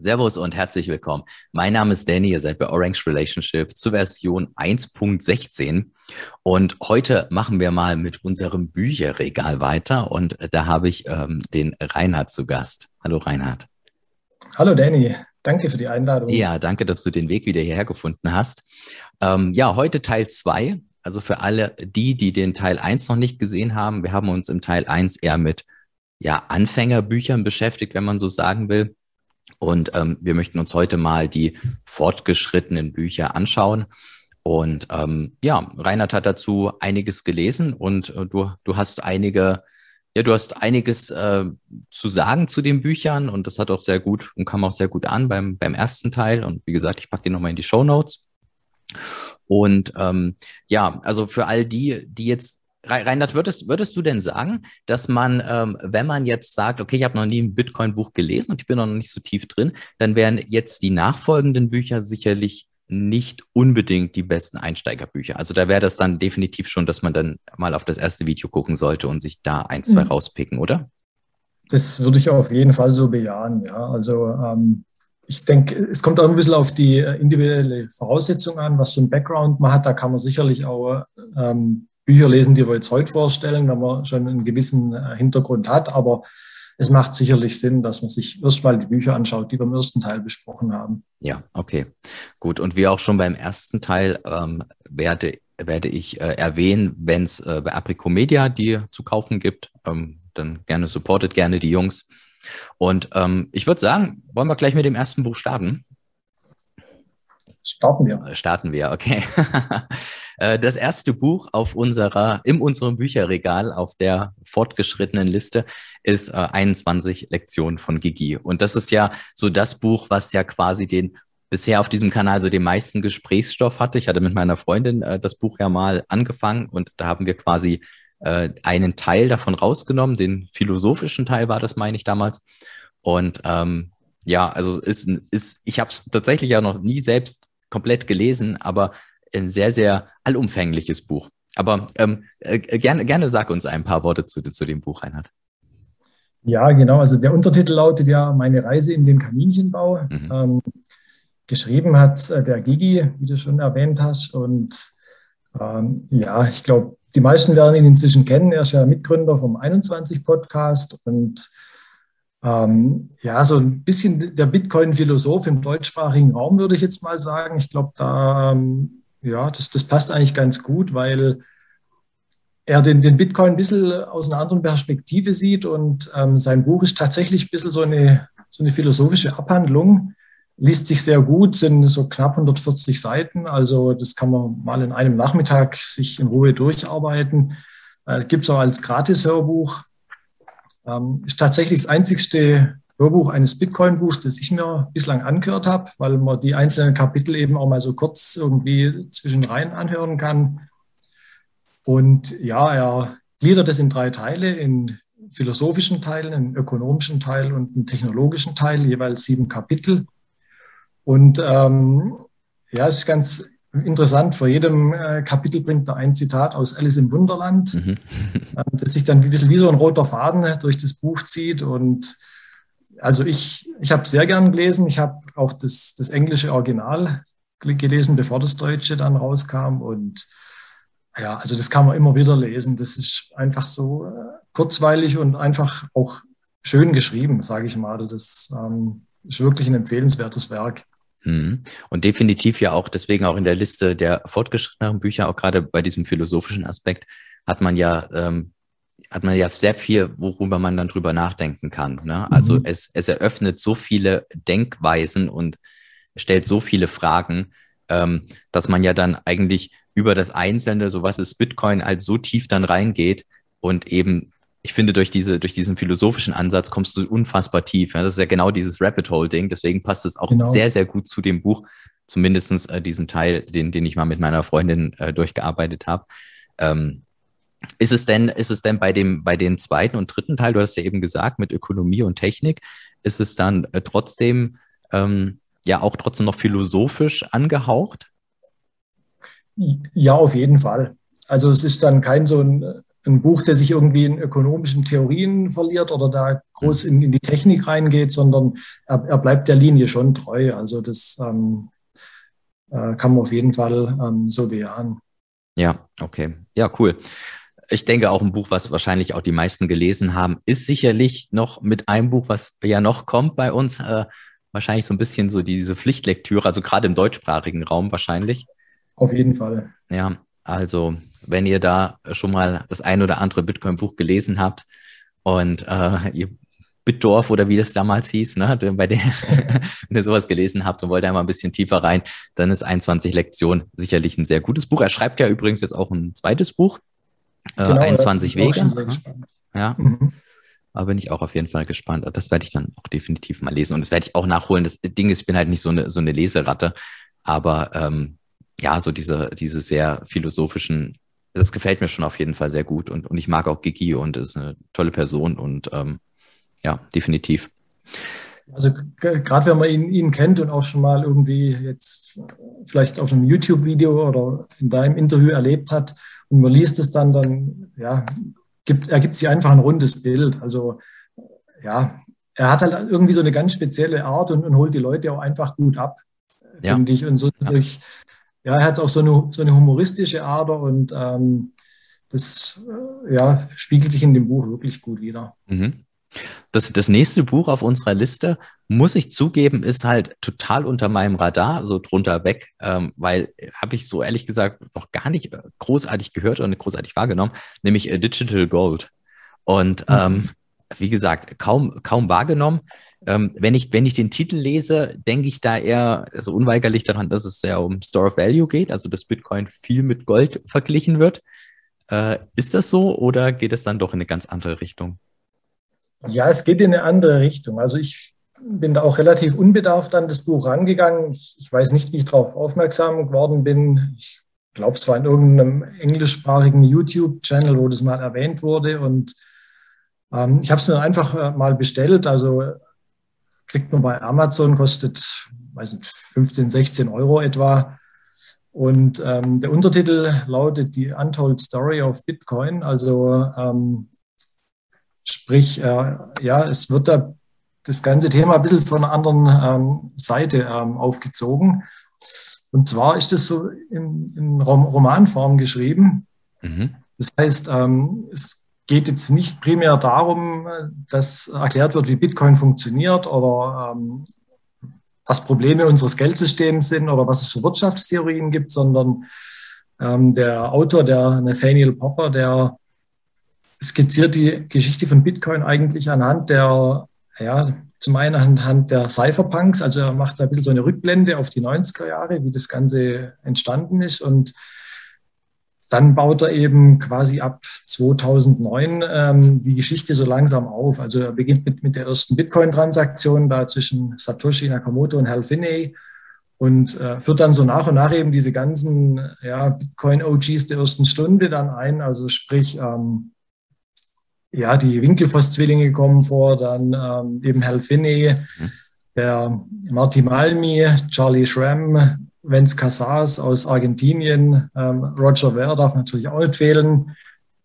Servus und herzlich willkommen. Mein Name ist Danny, ihr seid bei Orange Relationship zur Version 1.16 und heute machen wir mal mit unserem Bücherregal weiter und da habe ich ähm, den Reinhard zu Gast. Hallo Reinhard. Hallo Danny, danke für die Einladung. Ja, danke, dass du den Weg wieder hierher gefunden hast. Ähm, ja, heute Teil 2. Also für alle die, die den Teil 1 noch nicht gesehen haben, wir haben uns im Teil 1 eher mit ja, Anfängerbüchern beschäftigt, wenn man so sagen will. Und ähm, wir möchten uns heute mal die fortgeschrittenen Bücher anschauen. Und ähm, ja, Reinhard hat dazu einiges gelesen und äh, du, du hast einige, ja, du hast einiges äh, zu sagen zu den Büchern und das hat auch sehr gut und kam auch sehr gut an beim, beim ersten Teil. Und wie gesagt, ich packe die nochmal in die Show Notes. Und ähm, ja, also für all die, die jetzt Reinhard, würdest, würdest du denn sagen, dass man, ähm, wenn man jetzt sagt, okay, ich habe noch nie ein Bitcoin-Buch gelesen und ich bin noch nicht so tief drin, dann wären jetzt die nachfolgenden Bücher sicherlich nicht unbedingt die besten Einsteigerbücher. Also da wäre das dann definitiv schon, dass man dann mal auf das erste Video gucken sollte und sich da ein, zwei mhm. rauspicken, oder? Das würde ich auf jeden Fall so bejahen, ja. Also ähm, ich denke, es kommt auch ein bisschen auf die äh, individuelle Voraussetzung an, was so ein Background man hat. Da kann man sicherlich auch ähm, Bücher lesen, die wir jetzt heute vorstellen, wenn man schon einen gewissen äh, Hintergrund hat. Aber es macht sicherlich Sinn, dass man sich erstmal die Bücher anschaut, die wir im ersten Teil besprochen haben. Ja, okay. Gut. Und wie auch schon beim ersten Teil ähm, werde, werde ich äh, erwähnen, wenn es äh, bei Apricomedia die zu kaufen gibt, ähm, dann gerne supportet gerne die Jungs. Und ähm, ich würde sagen, wollen wir gleich mit dem ersten Buch starten? Starten wir. Äh, starten wir, okay. Äh, das erste Buch auf unserer, in unserem Bücherregal auf der fortgeschrittenen Liste ist äh, 21 Lektionen von Gigi. Und das ist ja so das Buch, was ja quasi den bisher auf diesem Kanal so den meisten Gesprächsstoff hatte. Ich hatte mit meiner Freundin äh, das Buch ja mal angefangen und da haben wir quasi äh, einen Teil davon rausgenommen, den philosophischen Teil war das, meine ich damals. Und ähm, ja, also ist, ist ich habe es tatsächlich ja noch nie selbst komplett gelesen, aber ein sehr, sehr allumfängliches Buch. Aber ähm, äh, gerne, gerne sag uns ein paar Worte zu, zu dem Buch, Reinhard. Ja, genau. Also der Untertitel lautet ja Meine Reise in den Kaninchenbau. Mhm. Ähm, geschrieben hat äh, der Gigi, wie du schon erwähnt hast. Und ähm, ja, ich glaube, die meisten werden ihn inzwischen kennen. Er ist ja Mitgründer vom 21 Podcast und ähm, ja, so ein bisschen der Bitcoin-Philosoph im deutschsprachigen Raum, würde ich jetzt mal sagen. Ich glaube, da, ähm, ja, das, das passt eigentlich ganz gut, weil er den, den Bitcoin ein bisschen aus einer anderen Perspektive sieht und ähm, sein Buch ist tatsächlich ein bisschen so eine, so eine philosophische Abhandlung. Liest sich sehr gut, sind so knapp 140 Seiten, also das kann man mal in einem Nachmittag sich in Ruhe durcharbeiten. Äh, es gibt es auch als Gratis-Hörbuch. Ähm, ist tatsächlich das einzigste Hörbuch eines Bitcoin-Buchs, das ich mir bislang angehört habe, weil man die einzelnen Kapitel eben auch mal so kurz irgendwie zwischenrein anhören kann. Und ja, er gliedert es in drei Teile, in philosophischen Teilen, einen ökonomischen Teil und einen technologischen Teil, jeweils sieben Kapitel. Und ähm, ja, es ist ganz interessant, vor jedem äh, Kapitel bringt er ein Zitat aus Alice im Wunderland, mhm. äh, das sich dann wie, wie so ein roter Faden äh, durch das Buch zieht. Und also ich, ich habe sehr gern gelesen. Ich habe auch das, das englische Original gelesen, bevor das Deutsche dann rauskam. Und ja, also das kann man immer wieder lesen. Das ist einfach so äh, kurzweilig und einfach auch schön geschrieben, sage ich mal. Das ähm, ist wirklich ein empfehlenswertes Werk. Mhm. Und definitiv ja auch deswegen auch in der Liste der fortgeschrittenen Bücher, auch gerade bei diesem philosophischen Aspekt, hat man ja, ähm, hat man ja sehr viel, worüber man dann drüber nachdenken kann. Ne? Also mhm. es, es eröffnet so viele Denkweisen und stellt so viele Fragen, ähm, dass man ja dann eigentlich über das Einzelne, so was ist Bitcoin, halt so tief dann reingeht und eben ich finde, durch, diese, durch diesen philosophischen Ansatz kommst du unfassbar tief. Ja? Das ist ja genau dieses Rabbit Hole-Ding. Deswegen passt es auch genau. sehr, sehr gut zu dem Buch. Zumindestens äh, diesen Teil, den, den ich mal mit meiner Freundin äh, durchgearbeitet habe. Ähm, ist es denn, ist es denn bei dem, bei den zweiten und dritten Teil, du hast ja eben gesagt, mit Ökonomie und Technik, ist es dann äh, trotzdem, ähm, ja, auch trotzdem noch philosophisch angehaucht? Ja, auf jeden Fall. Also es ist dann kein so ein ein Buch, das sich irgendwie in ökonomischen Theorien verliert oder da groß in, in die Technik reingeht, sondern er, er, bleibt der Linie schon treu. Also das ähm, äh, kann man auf jeden Fall ähm, so bejahen. Ja, okay. Ja, cool. Ich denke auch ein Buch, was wahrscheinlich auch die meisten gelesen haben, ist sicherlich noch mit einem Buch, was ja noch kommt bei uns, äh, wahrscheinlich so ein bisschen so diese Pflichtlektüre, also gerade im deutschsprachigen Raum wahrscheinlich. Auf jeden Fall. Ja, also wenn ihr da schon mal das ein oder andere Bitcoin-Buch gelesen habt und äh, ihr Bitdorf oder wie das damals hieß, ne, bei der, wenn ihr sowas gelesen habt und wollt einmal ein bisschen tiefer rein, dann ist 21 Lektionen sicherlich ein sehr gutes Buch. Er schreibt ja übrigens jetzt auch ein zweites Buch, genau, 21 Wege. Ja. Mhm. Da bin ich auch auf jeden Fall gespannt. Das werde ich dann auch definitiv mal lesen. Und das werde ich auch nachholen. Das Ding ist, ich bin halt nicht so eine, so eine Leseratte. Aber ähm, ja, so diese, diese sehr philosophischen, das gefällt mir schon auf jeden Fall sehr gut. Und, und ich mag auch Gigi und ist eine tolle Person und ähm, ja, definitiv. Also gerade wenn man ihn, ihn kennt und auch schon mal irgendwie jetzt vielleicht auf einem YouTube-Video oder in deinem Interview erlebt hat und man liest es dann, dann ja, gibt, ergibt sich einfach ein rundes Bild. Also ja, er hat halt irgendwie so eine ganz spezielle Art und, und holt die Leute auch einfach gut ab, ja. finde ich. Und so ja. durch, ja, er hat auch so eine, so eine humoristische Ader und ähm, das äh, ja, spiegelt sich in dem Buch wirklich gut wieder. Mhm. Das, das nächste Buch auf unserer Liste, muss ich zugeben, ist halt total unter meinem Radar, so drunter weg, ähm, weil habe ich so ehrlich gesagt noch gar nicht großartig gehört und großartig wahrgenommen, nämlich äh, Digital Gold. Und mhm. ähm, wie gesagt, kaum, kaum wahrgenommen. Ähm, wenn, ich, wenn ich den Titel lese, denke ich da eher also unweigerlich daran, dass es ja um Store of Value geht, also dass Bitcoin viel mit Gold verglichen wird. Äh, ist das so oder geht es dann doch in eine ganz andere Richtung? Ja, es geht in eine andere Richtung. Also ich bin da auch relativ unbedarft an das Buch rangegangen. Ich, weiß nicht, wie ich darauf aufmerksam geworden bin. Ich glaube, es war in irgendeinem englischsprachigen YouTube-Channel, wo das mal erwähnt wurde. Und ähm, ich habe es mir einfach äh, mal bestellt. Also kriegt man bei Amazon, kostet weiß nicht, 15, 16 Euro etwa. Und ähm, der Untertitel lautet Die Untold Story of Bitcoin. Also ähm, Sprich, äh, ja, es wird da das ganze Thema ein bisschen von einer anderen ähm, Seite ähm, aufgezogen. Und zwar ist das so in, in Romanform geschrieben. Mhm. Das heißt, ähm, es geht jetzt nicht primär darum, dass erklärt wird, wie Bitcoin funktioniert oder ähm, was Probleme unseres Geldsystems sind oder was es für Wirtschaftstheorien gibt, sondern ähm, der Autor, der Nathaniel Popper, der skizziert die Geschichte von Bitcoin eigentlich anhand der, ja, zum einen anhand der Cypherpunks, also er macht da ein bisschen so eine Rückblende auf die 90er Jahre, wie das Ganze entstanden ist und dann baut er eben quasi ab 2009 ähm, die Geschichte so langsam auf. Also er beginnt mit, mit der ersten Bitcoin-Transaktion da zwischen Satoshi Nakamoto und Hal Finney und äh, führt dann so nach und nach eben diese ganzen ja, Bitcoin-OGs der ersten Stunde dann ein. Also sprich ähm, ja, die Winkelfoss-Zwillinge kommen vor, dann ähm, eben Hal Finney, mhm. der Marty Malmi, Charlie Schramm, Vince Casas aus Argentinien, ähm, Roger Ver darf natürlich auch nicht fehlen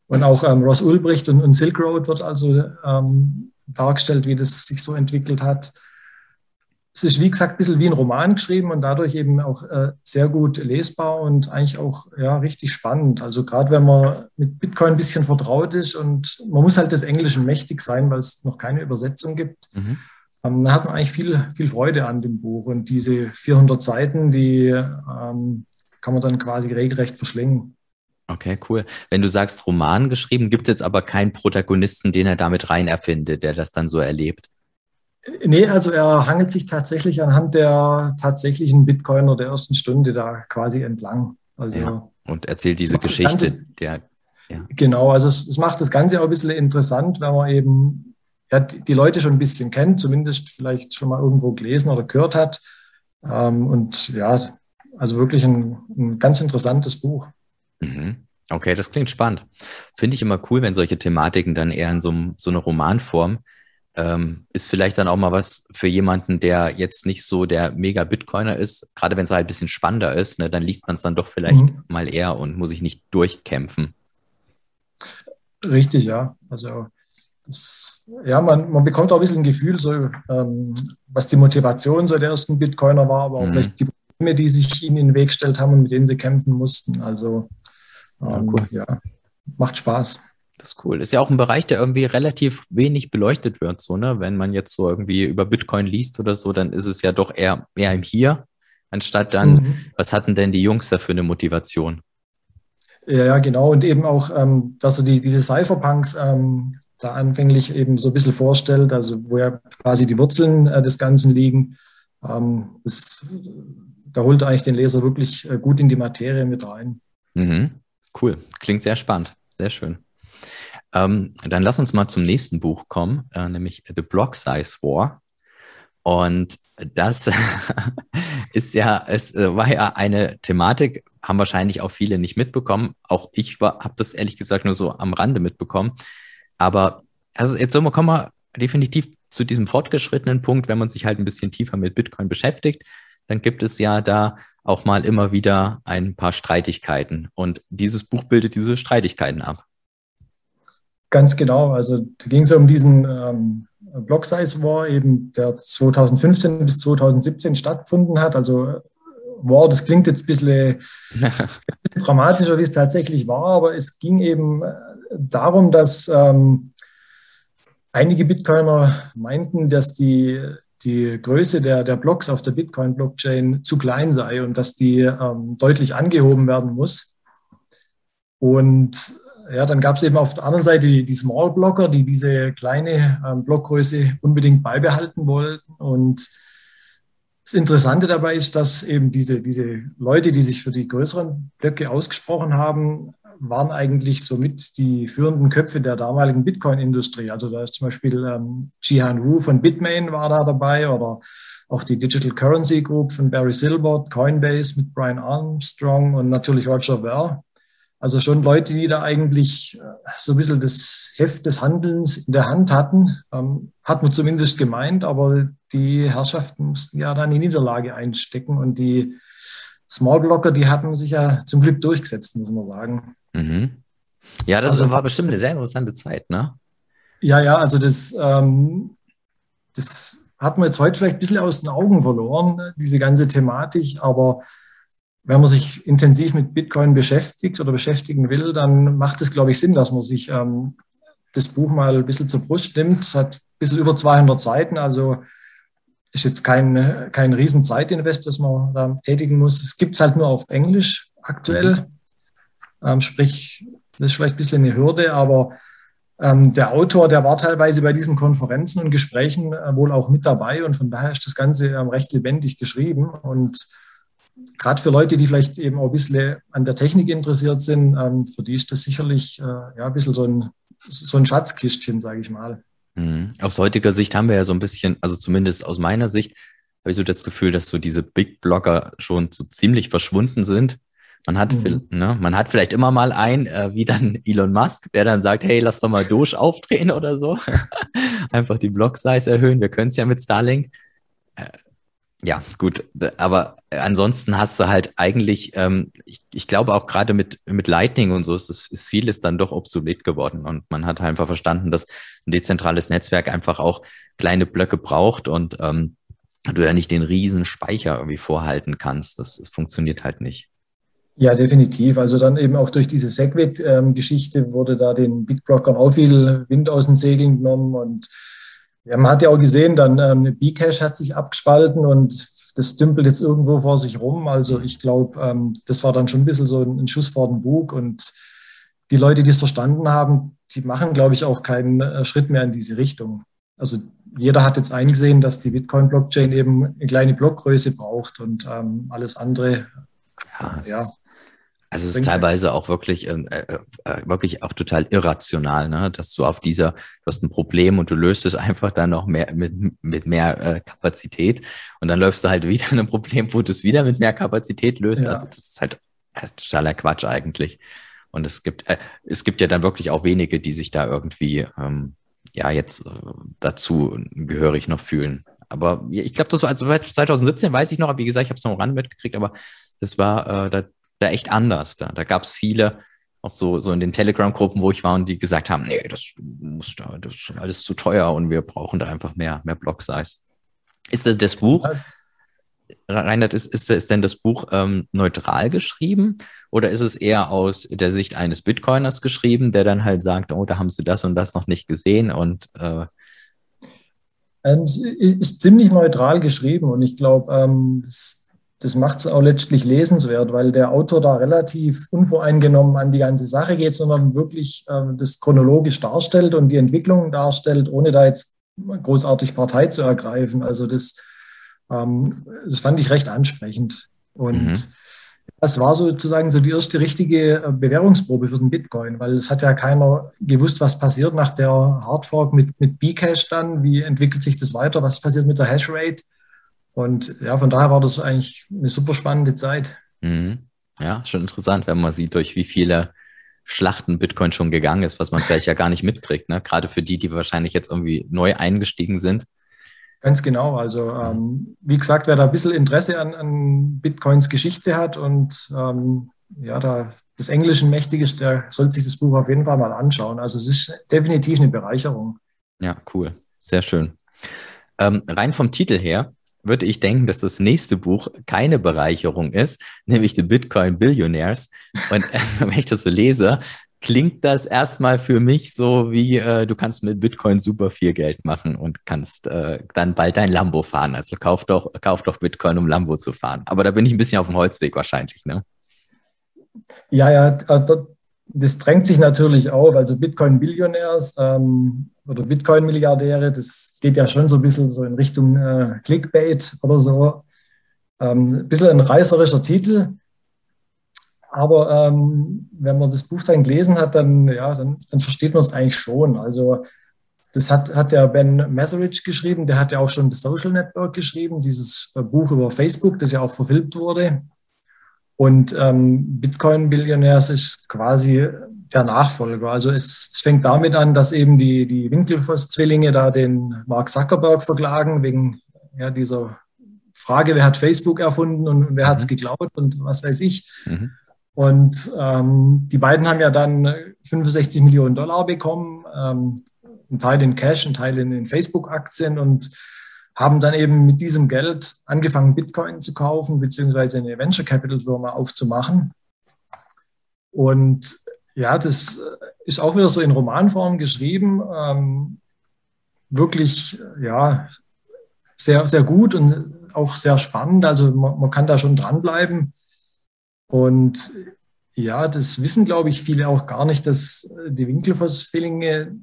und auch ähm, Ross Ulbricht und, und, Silk Road wird also ähm, dargestellt, wie das sich so entwickelt hat es ist, wie gesagt, ein bisschen wie ein Roman geschrieben und dadurch eben auch äh, sehr gut lesbar und eigentlich auch ja, richtig spannend. Also gerade wenn man mit Bitcoin ein bisschen vertraut ist und man muss halt des Englischen mächtig sein, weil es noch keine Übersetzung gibt. Mhm. Ähm, da hat man eigentlich viel, viel Freude an dem Buch. Und diese 400 Seiten, die ähm, kann man dann quasi regelrecht verschlingen. Okay, cool. Wenn du sagst Roman geschrieben, gibt es jetzt aber keinen Protagonisten, den er damit rein erfindet, der das dann so erlebt? Nee, also er hangelt sich tatsächlich anhand der tatsächlichen Bitcoiner der ersten Stunde da quasi entlang. Also ja, und erzählt diese Geschichte. Ganze, der, ja. Genau, also es, es, macht das Ganze auch ein bisschen interessant, wenn man eben ja, die, Leute schon ein bisschen kennt, zumindest vielleicht schon mal irgendwo gelesen oder gehört hat. Ähm, und ja, also wirklich ein, ein ganz interessantes Buch. Mhm. Okay, das klingt spannend. Finde ich immer cool, wenn solche Thematiken dann eher in so, so einer Romanform ähm, ist vielleicht dann auch mal was für jemanden, der jetzt nicht so der Mega-Bitcoiner ist. Gerade wenn es halt ein bisschen spannender ist, ne, dann liest man es dann doch vielleicht mhm. mal eher und muss sich nicht durchkämpfen. Richtig, ja. Also das, ja, man, man bekommt auch ein bisschen ein Gefühl, so, ähm, was die Motivation so der ersten Bitcoiner war, aber auch mhm. vielleicht die Probleme, die sich ihnen in den Weg gestellt haben und mit denen sie kämpfen mussten. Also ähm, ja, cool. ja, macht Spaß. Das ist cool. Ist ja auch ein Bereich, der irgendwie relativ wenig beleuchtet wird, so, ne? Wenn man jetzt so irgendwie über Bitcoin liest oder so, dann ist es ja doch eher mehr im Hier, anstatt dann, mhm. was hatten denn die Jungs da für eine Motivation? Ja, ja, genau. Und eben auch, ähm, dass er die, diese Cypherpunks ähm, da anfänglich eben so ein bisschen vorstellt, also wo ja quasi die Wurzeln äh, des Ganzen liegen. Ähm, das, da holt er eigentlich den Leser wirklich äh, gut in die Materie mit rein. Mhm. Cool, klingt sehr spannend, sehr schön. Ähm, dann lass uns mal zum nächsten Buch kommen, äh, nämlich The Block Size War. Und das ist ja, es äh, war ja eine Thematik, haben wahrscheinlich auch viele nicht mitbekommen. Auch ich habe das ehrlich gesagt nur so am Rande mitbekommen. Aber also jetzt so, kommen wir definitiv zu diesem fortgeschrittenen Punkt, wenn man sich halt ein bisschen tiefer mit Bitcoin beschäftigt, dann gibt es ja da auch mal immer wieder ein paar Streitigkeiten. Und dieses Buch bildet diese Streitigkeiten ab. Ganz genau. Also da ging es um diesen ähm, Block Size War, eben der 2015 bis 2017 stattgefunden hat. Also War, das klingt jetzt ein bisschen, bisschen dramatischer, wie es tatsächlich war, aber es ging eben äh, darum, dass ähm, einige Bitcoiner meinten, dass die, die Größe der, der Blocks auf der Bitcoin-Blockchain zu klein sei und dass die ähm, deutlich angehoben werden muss. Und ja, dann gab es eben auf der anderen Seite die, die Small Blocker, die diese kleine ähm, Blockgröße unbedingt beibehalten wollten. Und das Interessante dabei ist, dass eben diese, diese Leute, die sich für die größeren Blöcke ausgesprochen haben, waren eigentlich somit die führenden Köpfe der damaligen Bitcoin-Industrie. Also da ist zum Beispiel ähm, Jihan Wu von Bitmain war da dabei oder auch die Digital Currency Group von Barry Silbert, Coinbase mit Brian Armstrong und natürlich Roger Ver. Also schon Leute, die da eigentlich äh, so ein bisschen das Heft des Handelns in der Hand hatten, ähm, hat man zumindest gemeint, aber die Herrschaften mussten ja dann die Niederlage einstecken und die Small Blocker, die hatten sich ja zum Glück durchgesetzt, muss man sagen. Mhm. Ja, das also, war bestimmt eine sehr interessante Zeit, ne? Ja, ja, also das, ähm, das hat man jetzt heute vielleicht ein bisschen aus den Augen verloren, diese ganze Thematik, aber wenn man sich intensiv mit Bitcoin beschäftigt oder beschäftigen will, dann macht es, glaube ich, Sinn, dass man sich ähm, das Buch mal ein bisschen zur Brust nimmt. Es hat ein bisschen über 200 Seiten, also ist jetzt kein, kein riesen Zeitinvest, das man da tätigen muss. Es gibt es halt nur auf Englisch aktuell. Mhm. Ähm, sprich, das ist vielleicht ein bisschen eine Hürde, aber ähm, der Autor, der war teilweise bei diesen Konferenzen und Gesprächen äh, wohl auch mit dabei und von daher ist das Ganze ähm, recht lebendig geschrieben und gerade für Leute, die vielleicht eben auch ein bisschen an der Technik interessiert sind, ähm, für die ist das sicherlich äh, ja, ein bisschen so ein, so ein Schatzkistchen, sage ich mal. Mhm. Aus heutiger Sicht haben wir ja so ein bisschen, also zumindest aus meiner Sicht, habe ich so das Gefühl, dass so diese Big Blogger schon so ziemlich verschwunden sind. Man hat, mhm. ne, man hat vielleicht immer mal einen, äh, wie dann Elon Musk, der dann sagt, hey, lass doch mal Doge aufdrehen oder so. Einfach die Block-Size erhöhen. Wir können es ja mit Starlink. Äh, ja, gut. Aber ansonsten hast du halt eigentlich, ähm, ich, ich glaube auch gerade mit, mit Lightning und so ist, ist vieles dann doch obsolet geworden. Und man hat einfach verstanden, dass ein dezentrales Netzwerk einfach auch kleine Blöcke braucht und ähm, du ja nicht den riesen Speicher irgendwie vorhalten kannst. Das, das funktioniert halt nicht. Ja, definitiv. Also dann eben auch durch diese Segwit-Geschichte wurde da den Bitblockern auch viel Wind aus den Segeln genommen. Und ja, man hat ja auch gesehen, dann ähm, Bcash hat sich abgespalten und das dümpelt jetzt irgendwo vor sich rum. Also ich glaube, ähm, das war dann schon ein bisschen so ein, Schuss vor den Bug. Und die Leute, die es verstanden haben, die machen, glaube ich, auch keinen äh, Schritt mehr in diese Richtung. Also jeder hat jetzt eingesehen, dass die Bitcoin-Blockchain eben eine kleine Blockgröße braucht und ähm, alles andere ja, ja. Also es ist teilweise auch wirklich, ähm, äh, äh, äh, wirklich auch total irrational, ne? dass du auf dieser, du hast ein Problem und du löst es einfach dann noch mehr mit, mit mehr äh, Kapazität und dann läufst du halt wieder an ein Problem, wo du es wieder mit mehr Kapazität löst. Ja. Also das ist halt äh, totaler Quatsch eigentlich. Und es gibt, äh, es gibt ja dann wirklich auch wenige, die sich da irgendwie ähm, ja jetzt äh, dazu gehörig noch fühlen. Aber ich glaube, das war also 2017, weiß ich noch, aber wie gesagt, ich habe es noch am Rand mitgekriegt, aber das war äh, da, da echt anders. Da, da gab es viele auch so, so in den Telegram-Gruppen, wo ich war und die gesagt haben, nee, das muss da, das ist schon alles zu teuer und wir brauchen da einfach mehr, mehr Block-Size. Ist das das Buch? Reinhard, ist, ist, ist denn das Buch ähm, neutral geschrieben oder ist es eher aus der Sicht eines Bitcoiners geschrieben, der dann halt sagt, oh, da haben sie das und das noch nicht gesehen und äh ähm, es ist ziemlich neutral geschrieben und ich glaube, ähm, das, das macht es auch letztlich lesenswert, weil der Autor da relativ unvoreingenommen an die ganze Sache geht, sondern wirklich ähm, das chronologisch darstellt und die Entwicklung darstellt, ohne da jetzt großartig Partei zu ergreifen. Also das, ähm, das fand ich recht ansprechend. Und mhm. das war sozusagen so die erste richtige äh, Bewährungsprobe für den Bitcoin, weil es hat ja keiner gewusst, was passiert nach der Hardfork mit, mit Bcash dann, wie entwickelt sich das weiter, was passiert mit der Hashrate. Und ja, von daher war das eigentlich eine super spannende Zeit. Mhm. Ja, schon interessant, wenn man sieht, durch wie viele Schlachten Bitcoin schon gegangen ist, was man vielleicht ja gar nicht mitkriegt, ne? Gerade für die, die wahrscheinlich jetzt irgendwie neu eingestiegen sind. Ganz genau. Also ähm, wie gesagt, wer da ein bisschen Interesse an, an Bitcoins Geschichte hat und ähm, ja, da des Englischen mächtig ist, der sollte sich das Buch auf jeden Fall mal anschauen. Also es ist definitiv eine Bereicherung. Ja, cool. Sehr schön. Ähm, rein vom Titel her würde ich denken, dass das nächste Buch keine Bereicherung ist, nämlich The Bitcoin Billionaires. Und wenn ich das so lese, klingt das erstmal für mich so wie, äh, du kannst mit Bitcoin super viel Geld machen und kannst äh, dann bald dein Lambo fahren. Also kauf doch, kauf doch Bitcoin, um Lambo zu fahren. Aber da bin ich ein bisschen auf dem Holzweg wahrscheinlich, ne? Ja, ja, das drängt sich natürlich auf. Also Bitcoin Billionaires ähm, oder Bitcoin-Milliardäre, das geht ja schon so ein bisschen so in Richtung äh, Clickbait oder so. Ähm, ein bisschen ein reißerischer Titel. Aber ähm, wenn man das Buch dann gelesen hat, dann, ja, dann, dann versteht man es eigentlich schon. Also das hat, hat der Ben Messerich geschrieben, der hat ja auch schon das Social Network geschrieben, dieses äh, Buch über Facebook, das ja auch verfilmt wurde. Und ähm, Bitcoin Billionaires ist quasi der Nachfolger. Also es, es, fängt damit an, dass eben die, die Winkelfoss-Zwillinge da den Mark Zuckerberg verklagen wegen ja, dieser Frage, wer hat Facebook erfunden und wer hat es mhm. geklaut und was weiß ich. Mhm. Und ähm, die beiden haben ja dann 65 Millionen Dollar bekommen, ähm, ein Teil in Cash, ein Teil in, in Facebook-Aktien und haben dann eben mit diesem Geld angefangen, Bitcoin zu kaufen, beziehungsweise eine Venture Capital Firma aufzumachen. Und ja, das ist auch wieder so in Romanform geschrieben. Ähm, wirklich, ja, sehr, sehr gut und auch sehr spannend. Also man, man kann da schon dranbleiben. Und ja, das wissen, glaube ich, viele auch gar nicht, dass die Winkelfoss-Zwillinge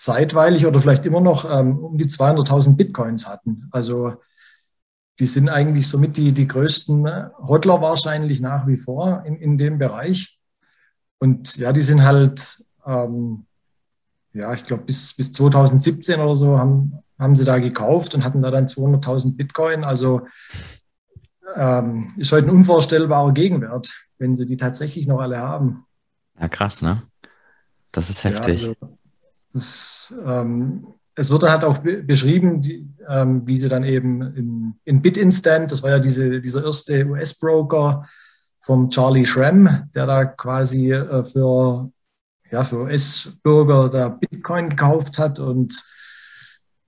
zeitweilig oder vielleicht immer noch ähm, um die 200.000 Bitcoins hatten. Also die sind eigentlich somit die, die größten äh, Hodler wahrscheinlich nach wie vor in, in dem Bereich. Und ja, die sind halt, ähm, ja, ich glaube, bis, bis 2017 oder so haben, haben sie da gekauft und hatten da dann 200.000 Bitcoin. Also ähm, ist heute ein unvorstellbarer Gegenwert, wenn sie die tatsächlich noch alle haben. Ja, krass, ne? Das ist heftig. Ja, also, das, ähm, es wird dann halt auch beschrieben, die, ähm, wie sie dann eben in, in BitInstant, das war ja diese, dieser erste US-Broker vom Charlie Schramm, der da quasi äh, für, ja, für US-Bürger da Bitcoin gekauft hat und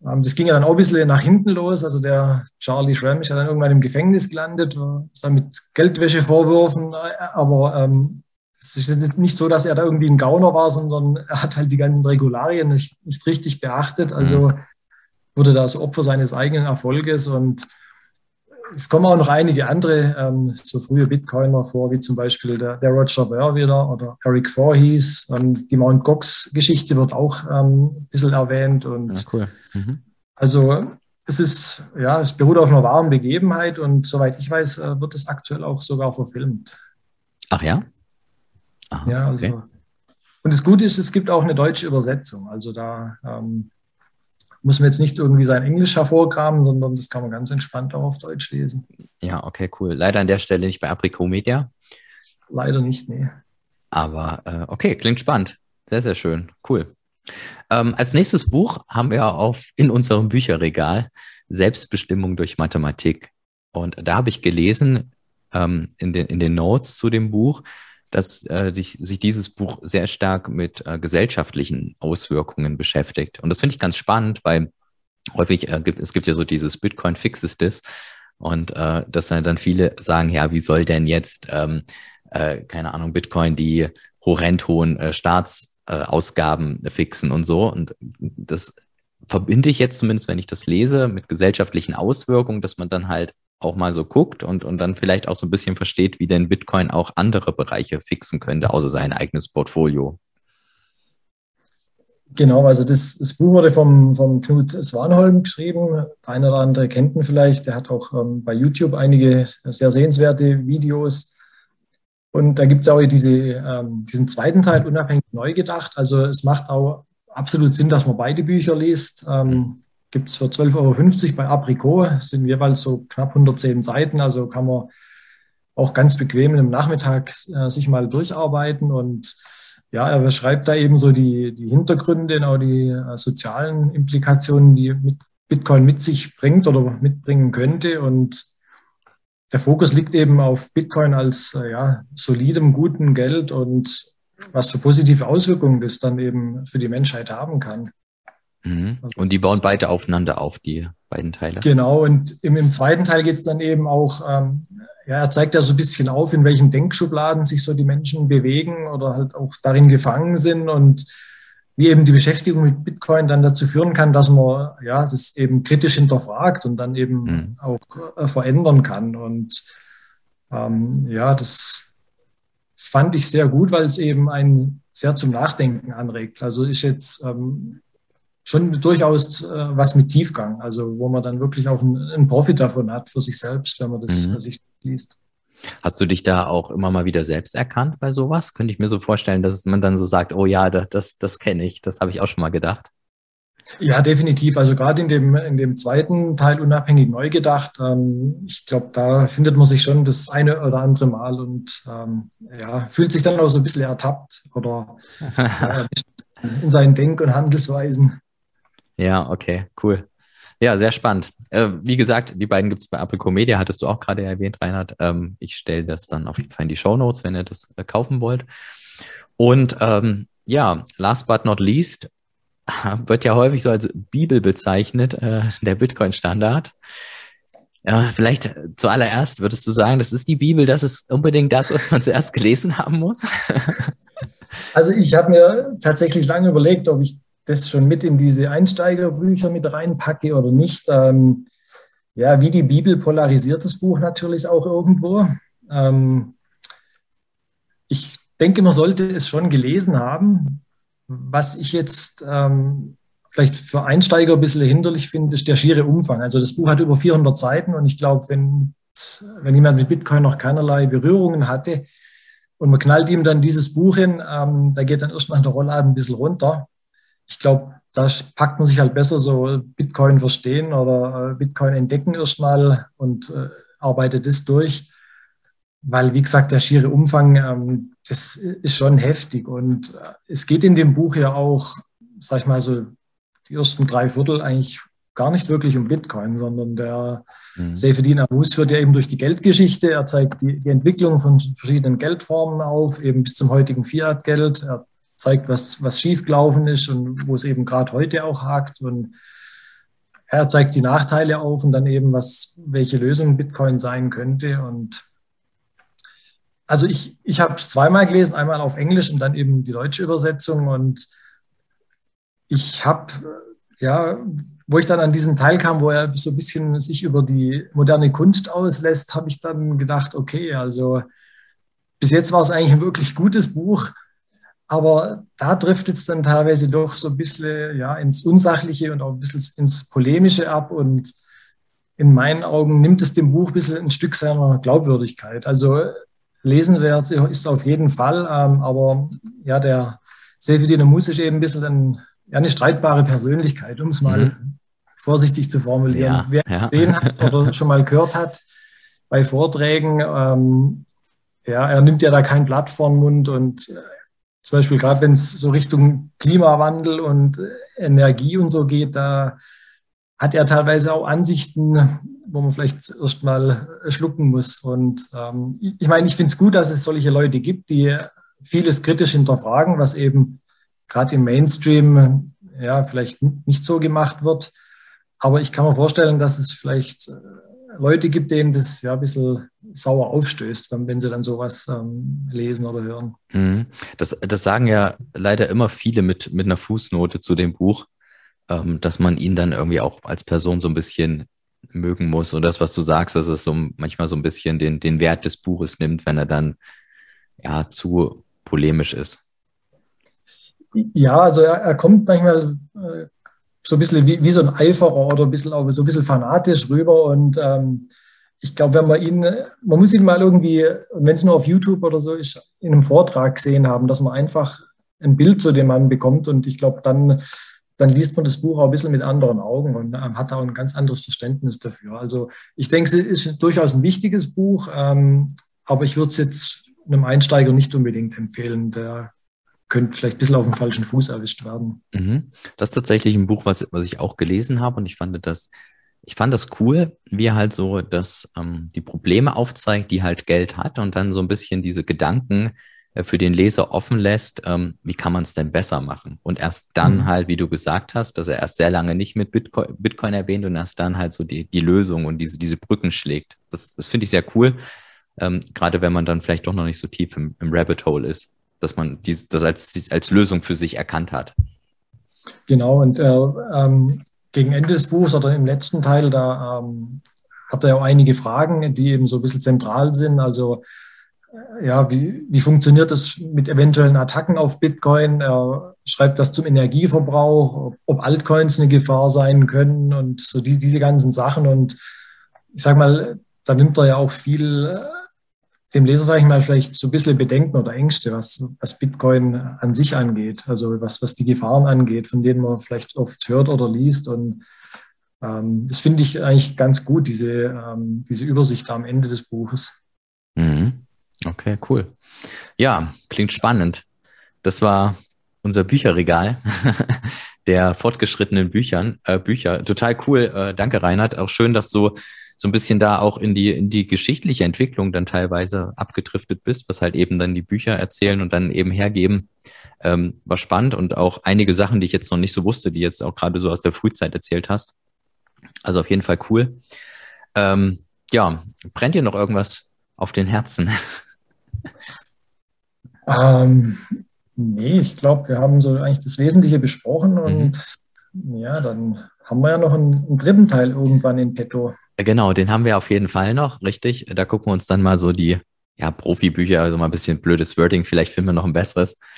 ähm, das ging ja dann auch ein bisschen nach hinten los. Also der Charlie Schramm ist ja dann irgendwann im Gefängnis gelandet, ist dann mit Geldwäschevorwürfen, äh, aber ähm, es ist nicht so, dass er da irgendwie ein Gauner war, sondern er hat halt die ganzen Regularien nicht, nicht richtig beachtet. Also mhm. wurde da so Opfer seines eigenen Erfolges und es kommen auch noch einige andere, ähm, so frühe Bitcoiner vor, wie zum Beispiel der, der Roger Ver wieder oder Eric Voorhees. Ähm, die Mount Gox-Geschichte wird auch ähm, ein bisschen erwähnt. Und ja, cool. Mhm. Also es ist, ja, es beruht auf einer wahren Begebenheit und soweit ich weiß, äh, wird es aktuell auch sogar verfilmt. Ach ja? Aha, ja, also. Okay. Und das Gute ist, es gibt auch eine deutsche Übersetzung. Also da ähm, muss man jetzt nicht irgendwie sein Englisch hervorgraben, sondern das kann man ganz entspannt auch auf Deutsch lesen. Ja, okay, cool. Leider an der Stelle nicht bei Apricot Media. Leider nicht, nee. Aber äh, okay, klingt spannend. Sehr, sehr schön. Cool. Ähm, als nächstes Buch haben wir auf, in unserem Bücherregal Selbstbestimmung durch Mathematik. Und da habe ich gelesen ähm, in, den, in den Notes zu dem Buch, dass äh, dich, sich dieses Buch sehr stark mit äh, gesellschaftlichen Auswirkungen beschäftigt. Und das finde ich ganz spannend, weil häufig äh, gibt es gibt ja so dieses Bitcoin fixes this und äh, dass dann viele sagen, ja, wie soll denn jetzt ähm, äh, keine Ahnung Bitcoin die horrend hohen äh, Staatsausgaben äh, fixen und so und das verbinde ich jetzt zumindest, wenn ich das lese, mit gesellschaftlichen Auswirkungen, dass man dann halt auch mal so guckt und, und dann vielleicht auch so ein bisschen versteht, wie denn Bitcoin auch andere Bereiche fixen könnte, außer sein eigenes Portfolio. Genau, also das, das Buch wurde vom, vom Knut Swanholm geschrieben. Der eine oder andere kennt ihn vielleicht. Der hat auch ähm, bei YouTube einige sehr sehenswerte Videos. Und da gibt es auch diese, ähm, diesen zweiten Teil unabhängig neu gedacht. Also es macht auch absolut Sinn, dass man beide Bücher liest. Ähm, gibt es für 12,50 Euro bei Apricot. Sind jeweils so knapp 110 Seiten. Also kann man auch ganz bequem im Nachmittag äh, sich mal durcharbeiten. Und ja, er beschreibt da eben so die, die Hintergründe, auch die äh, sozialen Implikationen, die mit Bitcoin mit sich bringt oder mitbringen könnte. Und der Fokus liegt eben auf Bitcoin als äh, ja, solidem, guten Geld und was für positive Auswirkungen das dann eben für die Menschheit haben kann. Mhm. Und die bauen beide aufeinander auf, die beiden Teile. Genau, und im, im zweiten Teil geht es dann eben auch, ähm, ja, er zeigt ja so ein bisschen auf, in welchen Denkschubladen sich so die Menschen bewegen oder halt auch darin gefangen sind und wie eben die Beschäftigung mit Bitcoin dann dazu führen kann, dass man ja das eben kritisch hinterfragt und dann eben mhm. auch äh, verändern kann. Und ähm, ja, das fand ich sehr gut, weil es eben einen sehr zum Nachdenken anregt. Also ist jetzt ähm, schon durchaus äh, was mit Tiefgang, also wo man dann wirklich auch einen, einen, Profit davon hat für sich selbst, wenn man das mhm. sich liest. Hast du dich da auch immer mal wieder selbst erkannt bei sowas? Könnte ich mir so vorstellen, dass man dann so sagt, oh ja, das, das, das kenne ich, das habe ich auch schon mal gedacht. Ja, definitiv. Also gerade in dem, in dem zweiten Teil unabhängig neu gedacht, ähm, ich glaube, da findet man sich schon das eine oder andere Mal und ähm, ja, fühlt sich dann auch so ein bisschen ertappt oder äh, in seinen Denk- und Handelsweisen. Ja, okay, cool. Ja, sehr spannend. Äh, wie gesagt, die beiden gibt es bei Apricot Media, hattest du auch gerade erwähnt, Reinhard. Ähm, ich stelle das dann auf jeden Fall in die Show Notes, wenn ihr das äh, kaufen wollt. Und ähm, ja, last but not least, wird ja häufig so als Bibel bezeichnet, äh, der Bitcoin-Standard. Vielleicht zuallererst würdest du sagen, das ist die Bibel, das ist unbedingt das, was man zuerst gelesen haben muss? also ich habe mir tatsächlich lange überlegt, ob ich das schon mit in diese Einsteigerbücher mit reinpacke oder nicht. Ähm, ja, wie die Bibel polarisiert das Buch natürlich auch irgendwo. Ähm, ich denke, man sollte es schon gelesen haben. Was ich jetzt ähm, vielleicht für Einsteiger ein bisschen hinderlich finde, ist der schiere Umfang. Also das Buch hat über 400 Seiten und ich glaube, wenn, wenn jemand mit Bitcoin noch keinerlei Berührungen hatte und man knallt ihm dann dieses Buch hin, ähm, da geht dann erstmal der Rollladen ein bisschen runter ich glaube, da packt man sich halt besser so Bitcoin verstehen oder äh, Bitcoin entdecken erstmal und äh, arbeitet das durch. Weil, wie gesagt, der schiere Umfang, ähm, das ist schon heftig. Und äh, es geht in dem Buch ja auch, sag ich mal so, die ersten drei Viertel eigentlich gar nicht wirklich um Bitcoin, sondern der mhm. Seyfedin Amus führt ja eben durch die Geldgeschichte. Er zeigt die, die Entwicklung von verschiedenen Geldformen auf, eben bis zum heutigen Fiat-Geld. Er zeigt, was, was schiefgelaufen ist und wo es eben gerade heute auch hakt. Und er zeigt die Nachteile auf und dann eben, was, welche Lösung Bitcoin sein könnte. Und also ich, ich habe es zweimal gelesen, einmal auf Englisch und dann eben die deutsche Übersetzung. Und ich habe, ja, wo ich dann an diesen Teil kam, wo er so ein bisschen sich über die moderne Kunst auslässt, habe ich dann gedacht, okay, also bis jetzt war es eigentlich ein wirklich gutes Buch. Aber da driftet es dann teilweise doch so ein bisschen ja, ins Unsachliche und auch ein bisschen ins Polemische ab. Und in meinen Augen nimmt es dem Buch ein bisschen ein Stück seiner Glaubwürdigkeit. Also lesenwert ist auf jeden Fall, ähm, aber ja, der Seyfedin Mus ist eben ein bisschen ein, ja, eine streitbare Persönlichkeit, um es mal mhm. vorsichtig zu formulieren. Ja, Wer ja. gesehen hat oder schon mal gehört hat bei Vorträgen, ähm, ja, er nimmt ja da kein Blatt vor den Mund und zum Beispiel gerade wenn es so Richtung Klimawandel und Energie und so geht, da hat er teilweise auch Ansichten, wo man vielleicht erst mal schlucken muss. Und ähm, ich meine, ich finde es gut, dass es solche Leute gibt, die vieles kritisch hinterfragen, was eben gerade im Mainstream ja vielleicht nicht so gemacht wird. Aber ich kann mir vorstellen, dass es vielleicht äh, Leute gibt, denen das ja ein bisschen sauer aufstößt, wenn sie dann sowas ähm, lesen oder hören. Mhm. Das, das sagen ja leider immer viele mit, mit einer Fußnote zu dem Buch, ähm, dass man ihn dann irgendwie auch als Person so ein bisschen mögen muss. Und das, was du sagst, dass es so manchmal so ein bisschen den, den Wert des Buches nimmt, wenn er dann ja zu polemisch ist. Ja, also er, er kommt manchmal äh, so ein bisschen wie, wie so ein Eiferer oder ein bisschen auch so ein bisschen fanatisch rüber. Und ähm, ich glaube, wenn man ihn, man muss ihn mal irgendwie, wenn es nur auf YouTube oder so ist, in einem Vortrag gesehen haben, dass man einfach ein Bild zu dem Mann bekommt. Und ich glaube, dann, dann liest man das Buch auch ein bisschen mit anderen Augen und ähm, hat auch ein ganz anderes Verständnis dafür. Also ich denke, es ist durchaus ein wichtiges Buch, ähm, aber ich würde es jetzt einem Einsteiger nicht unbedingt empfehlen. Der könnte vielleicht ein bisschen auf dem falschen Fuß erwischt werden. Mhm. Das ist tatsächlich ein Buch, was, was ich auch gelesen habe und ich fand das, ich fand das cool, wie er halt so dass ähm, die Probleme aufzeigt, die halt Geld hat und dann so ein bisschen diese Gedanken äh, für den Leser offen lässt, ähm, wie kann man es denn besser machen? Und erst dann mhm. halt, wie du gesagt hast, dass er erst sehr lange nicht mit Bitcoin, Bitcoin erwähnt und erst dann halt so die, die Lösung und diese, diese Brücken schlägt. Das, das finde ich sehr cool, ähm, gerade wenn man dann vielleicht doch noch nicht so tief im, im Rabbit Hole ist dass man dies, das als, als Lösung für sich erkannt hat. Genau, und äh, ähm, gegen Ende des Buchs oder im letzten Teil, da ähm, hat er auch einige Fragen, die eben so ein bisschen zentral sind. Also äh, ja, wie, wie funktioniert das mit eventuellen Attacken auf Bitcoin? Er schreibt das zum Energieverbrauch, ob, Altcoins eine Gefahr sein können und so die, diese ganzen Sachen. Und ich sage mal, da nimmt er ja auch viel äh, dem Leser, sage ich mal, vielleicht so ein bisschen Bedenken oder Ängste, was, was Bitcoin an sich angeht, also was, was die Gefahren angeht, von denen man vielleicht oft hört oder liest. Und ähm, das finde ich eigentlich ganz gut, diese, ähm, diese Übersicht am Ende des Buches. Mhm. Okay, cool. Ja, klingt spannend. Das war unser Bücherregal der fortgeschrittenen Büchern, äh, Bücher. Total cool. Äh, danke, Reinhard. Auch schön, dass du so ein bisschen da auch in die, in die geschichtliche Entwicklung dann teilweise abgedriftet bist, was halt eben dann die Bücher erzählen und dann eben hergeben, ähm, war spannend und auch einige Sachen, die ich jetzt noch nicht so wusste, die jetzt auch gerade so aus der Frühzeit erzählt hast. Also auf jeden Fall cool. Ähm, ja, brennt dir noch irgendwas auf den Herzen? Ähm, nee, ich glaube, wir haben so eigentlich das Wesentliche besprochen und mhm. ja, dann haben wir ja noch einen, einen, dritten Teil irgendwann in petto. Genau, den haben wir auf jeden Fall noch, richtig. Da gucken wir uns dann mal so die ja, Profibücher, also mal ein bisschen blödes Wording, vielleicht finden wir noch ein besseres.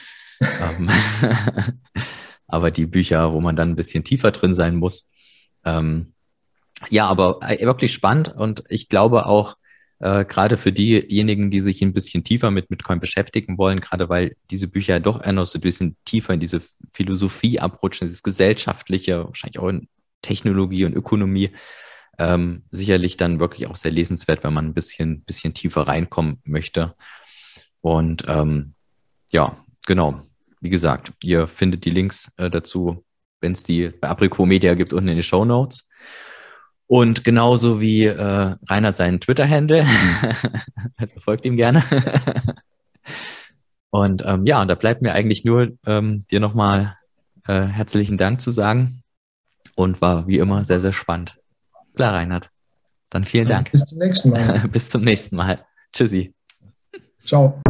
Ähm, aber die Bücher, wo man dann ein bisschen tiefer drin sein muss. Ähm, ja, aber äh, wirklich spannend und ich glaube auch, äh, gerade für diejenigen, die sich ein bisschen tiefer mit Bitcoin beschäftigen wollen, gerade weil diese Bücher doch eher noch so ein bisschen tiefer in diese Philosophie abrutschen, dieses gesellschaftliche, wahrscheinlich auch in Technologie und Ökonomie, ähm, sicherlich dann wirklich auch sehr lesenswert, wenn man ein bisschen, bisschen tiefer reinkommen möchte. Und ähm, ja, genau. Wie gesagt, ihr findet die Links äh, dazu, wenn es die bei Aprico Media gibt, unten in den Show Notes. Und genauso wie äh, Reinhard seinen Twitter-Handle. also folgt ihm gerne. und ähm, ja, und da bleibt mir eigentlich nur ähm, dir nochmal äh, herzlichen Dank zu sagen. Und war wie immer sehr, sehr spannend. Klar, Reinhard. Dann vielen Dank. Bis zum nächsten Mal. Bis zum nächsten Mal. Tschüssi. Ciao.